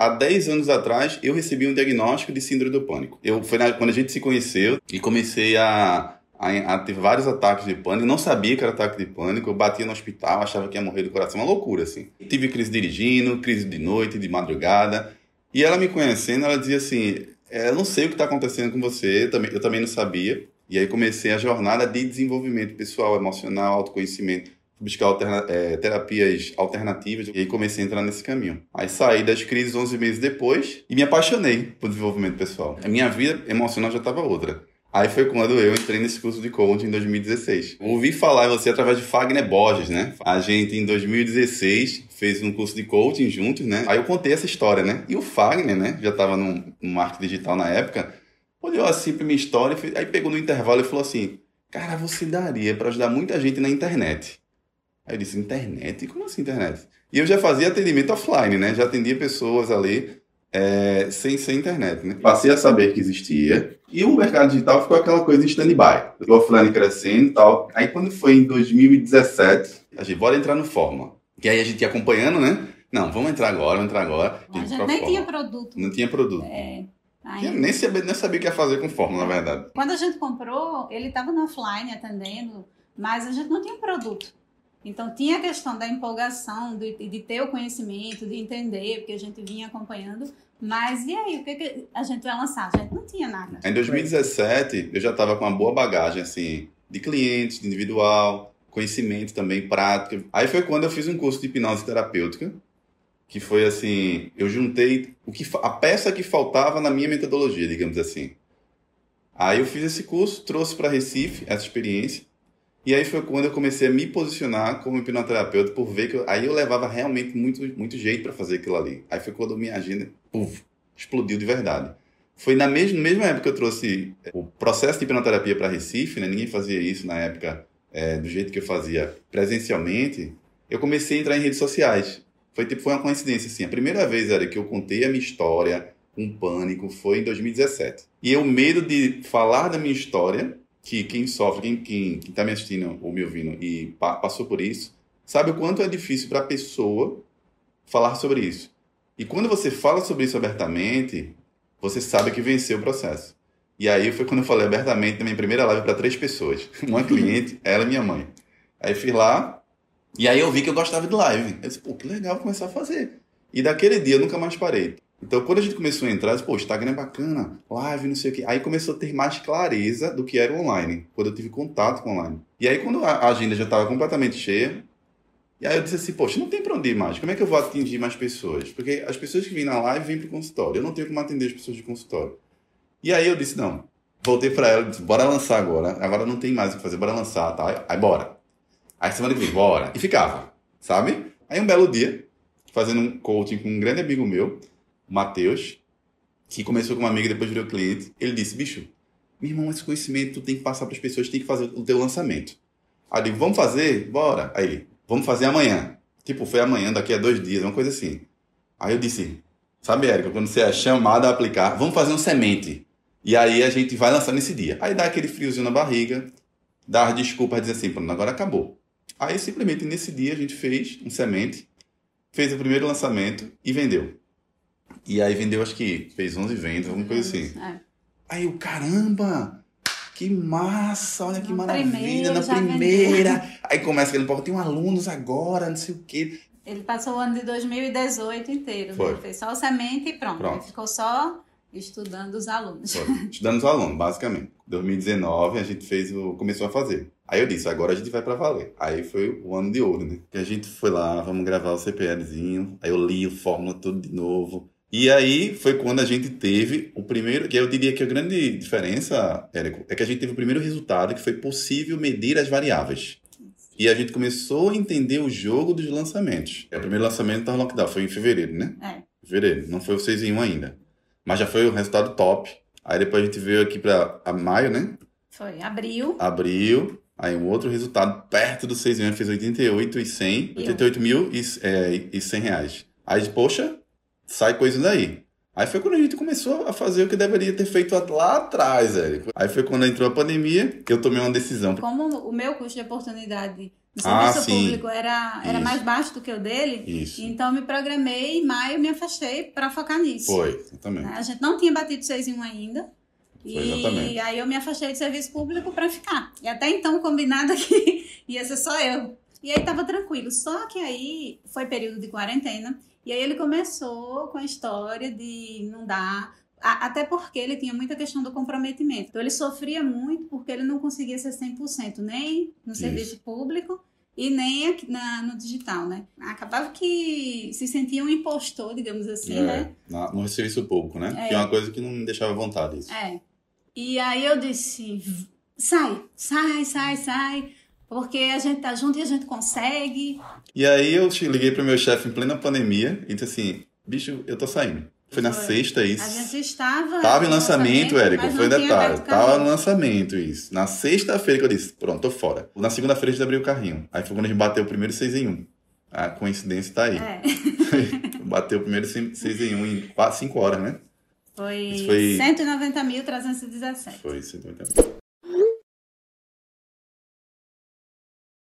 há 10 anos atrás, eu recebi um diagnóstico de síndrome do pânico. Eu, foi na, quando a gente se conheceu e comecei a, a, a, ter vários ataques de pânico. Não sabia que era ataque de pânico. Eu batia no hospital, achava que ia morrer do coração. Uma loucura, assim. Tive crise dirigindo, crise de noite, de madrugada. E ela me conhecendo, ela dizia assim: é, Eu não sei o que está acontecendo com você, eu também, eu também não sabia. E aí comecei a jornada de desenvolvimento pessoal, emocional, autoconhecimento buscar alterna é, terapias alternativas e aí comecei a entrar nesse caminho. Aí saí das crises 11 meses depois e me apaixonei por desenvolvimento pessoal. A minha vida emocional já estava outra. Aí foi quando eu entrei nesse curso de coaching em 2016. Ouvi falar em você através de Fagner Borges, né? A gente em 2016 fez um curso de coaching juntos, né? Aí eu contei essa história, né? E o Fagner, né? Já estava no, marketing digital na época, olhou assim pra minha história, aí pegou no intervalo e falou assim: Cara, você daria para ajudar muita gente na internet. Aí eu disse: Internet? Como assim internet? E eu já fazia atendimento offline, né? Já atendia pessoas ali é, sem ser internet, né? Passei a saber que existia. E o mercado digital ficou aquela coisa em stand-by. O offline crescendo e tal. Aí quando foi em 2017, a gente, bora entrar no Fórmula. E aí a gente ia acompanhando, né? Não, vamos entrar agora, vamos entrar agora. A gente nem tinha produto. Não tinha produto. É. Nem, sabia, nem sabia o que ia fazer com Fórmula, na verdade. Quando a gente comprou, ele estava no offline atendendo, mas a gente não tinha produto. Então tinha a questão da empolgação, de, de ter o conhecimento, de entender, porque a gente vinha acompanhando. Mas e aí, o que, que a gente vai lançar? A gente não tinha nada. Em 2017, eu já estava com uma boa bagagem, assim, de clientes, de individual, conhecimento também, prática. Aí foi quando eu fiz um curso de hipnose terapêutica, que foi assim, eu juntei o que a peça que faltava na minha metodologia, digamos assim. Aí eu fiz esse curso, trouxe para Recife essa experiência e aí foi quando eu comecei a me posicionar como hipnoterapeuta, por ver que eu, aí eu levava realmente muito, muito jeito para fazer aquilo ali. Aí foi quando minha agenda puff, explodiu de verdade. Foi na mesma, mesma época que eu trouxe é, o processo de hipnoterapia para Recife, né? ninguém fazia isso na época é, do jeito que eu fazia presencialmente. Eu comecei a entrar em redes sociais. Foi tipo foi uma coincidência assim. A primeira vez era que eu contei a minha história com pânico foi em 2017. E eu medo de falar da minha história que quem sofre, quem quem está me assistindo ou me ouvindo e pa passou por isso, sabe o quanto é difícil para a pessoa falar sobre isso. E quando você fala sobre isso abertamente, você sabe que venceu o processo. E aí foi quando eu falei abertamente na minha primeira live para três pessoas. Uma cliente, ela e minha mãe. Aí fui lá, e aí eu vi que eu gostava de live. Eu disse, pô, que legal começar a fazer. E daquele dia eu nunca mais parei. Então, quando a gente começou a entrar, disse, pô, Instagram é bacana, live, não sei o quê. Aí começou a ter mais clareza do que era o online, quando eu tive contato com online. E aí, quando a agenda já estava completamente cheia, e aí eu disse assim, poxa, não tem para onde ir mais. Como é que eu vou atingir mais pessoas? Porque as pessoas que vêm na live vêm para o consultório. Eu não tenho como atender as pessoas de consultório. E aí eu disse, não. Voltei para ela e disse, bora lançar agora. Agora não tem mais o que fazer, bora lançar, tá? Aí bora. Aí semana que vem, bora. E ficava, sabe? Aí um belo dia, fazendo um coaching com um grande amigo meu, Matheus, que começou como amigo e depois virou cliente, ele disse, bicho, meu irmão, esse conhecimento tu tem que passar para as pessoas, tem que fazer o teu lançamento. Aí digo, vamos fazer? Bora. Aí ele, vamos fazer amanhã. Tipo, foi amanhã, daqui a dois dias, uma coisa assim. Aí eu disse, sabe, Érica, quando você é chamado a aplicar, vamos fazer um semente. E aí a gente vai lançar nesse dia. Aí dá aquele friozinho na barriga, dá as desculpas, dizer assim, pronto, agora acabou. Aí simplesmente nesse dia a gente fez um semente, fez o primeiro lançamento e vendeu. E aí vendeu, acho que fez 11 vendas, alguma coisa assim. É. Aí o caramba, que massa, olha que na maravilha, primeira, na primeira. Vendeu. Aí começa aquele pouco, tem um alunos agora, não sei o quê. Ele passou o ano de 2018 inteiro, Foi. Né? fez só o semente e pronto. pronto. Ele ficou só estudando os alunos. Foi. Estudando os alunos, basicamente. 2019 a gente fez o começou a fazer. Aí eu disse, agora a gente vai para valer. Aí foi o ano de ouro, né? Que a gente foi lá, vamos gravar o CPLzinho. Aí eu li o fórmula tudo de novo. E aí foi quando a gente teve o primeiro, que eu diria que a grande diferença, Érico, é que a gente teve o primeiro resultado que foi possível medir as variáveis. E a gente começou a entender o jogo dos lançamentos. O primeiro lançamento da Lockdown foi em fevereiro, né? É. Fevereiro, não foi o 6 em 1 ainda. Mas já foi o resultado top. Aí depois a gente veio aqui para maio, né? Foi abril. Abril. Aí um outro resultado perto do 6 em 1 fez 88 e 100, 88 mil e, é, e 100 reais. Aí, poxa, sai coisa daí. Aí foi quando a gente começou a fazer o que deveria ter feito lá atrás, Érico. Aí foi quando entrou a pandemia que eu tomei uma decisão. Como o meu custo de oportunidade O Ah, serviço sim. público era, era Isso. mais baixo do que o dele. Isso. Então, eu me programei, em maio me afastei para focar nisso. Foi, exatamente. né? A gente não tinha batido 6 em 1 ainda. Foi, E exatamente. aí eu me afastei do serviço público para ficar. E até então combinado aqui ia ser só eu. E aí tava tranquilo. Só que aí foi período de quarentena. E aí ele começou com a história de não dar. Até porque ele tinha muita questão do comprometimento. Então ele sofria muito porque ele não conseguia ser 100% nem no serviço público e nem na- no digital, né? Acabava que se sentia um impostor, digamos assim, É, né? na- no serviço público, né? É. Que é uma coisa que não me deixava à vontade. Isso. É. E aí eu disse, sai, sai, sai, sai, porque a gente tá junto e a gente consegue. E aí eu liguei pro meu chefe em plena pandemia e disse assim, bicho, eu tô saindo. Foi na Foi. sexta A isso. gente estava. Tava em lançamento, Érico, foi detalhe. Tava no lançamento isso. Na sexta-feira que eu disse, pronto, tô fora. Na segunda-feira a gente abriu o carrinho. Aí foi quando a gente bateu o primeiro 6 em 1. A coincidência tá aí. É, Bateu o primeiro 6 em 1 em 5 horas, né? foi, Isso foi- 190.317. Foi 180 mil.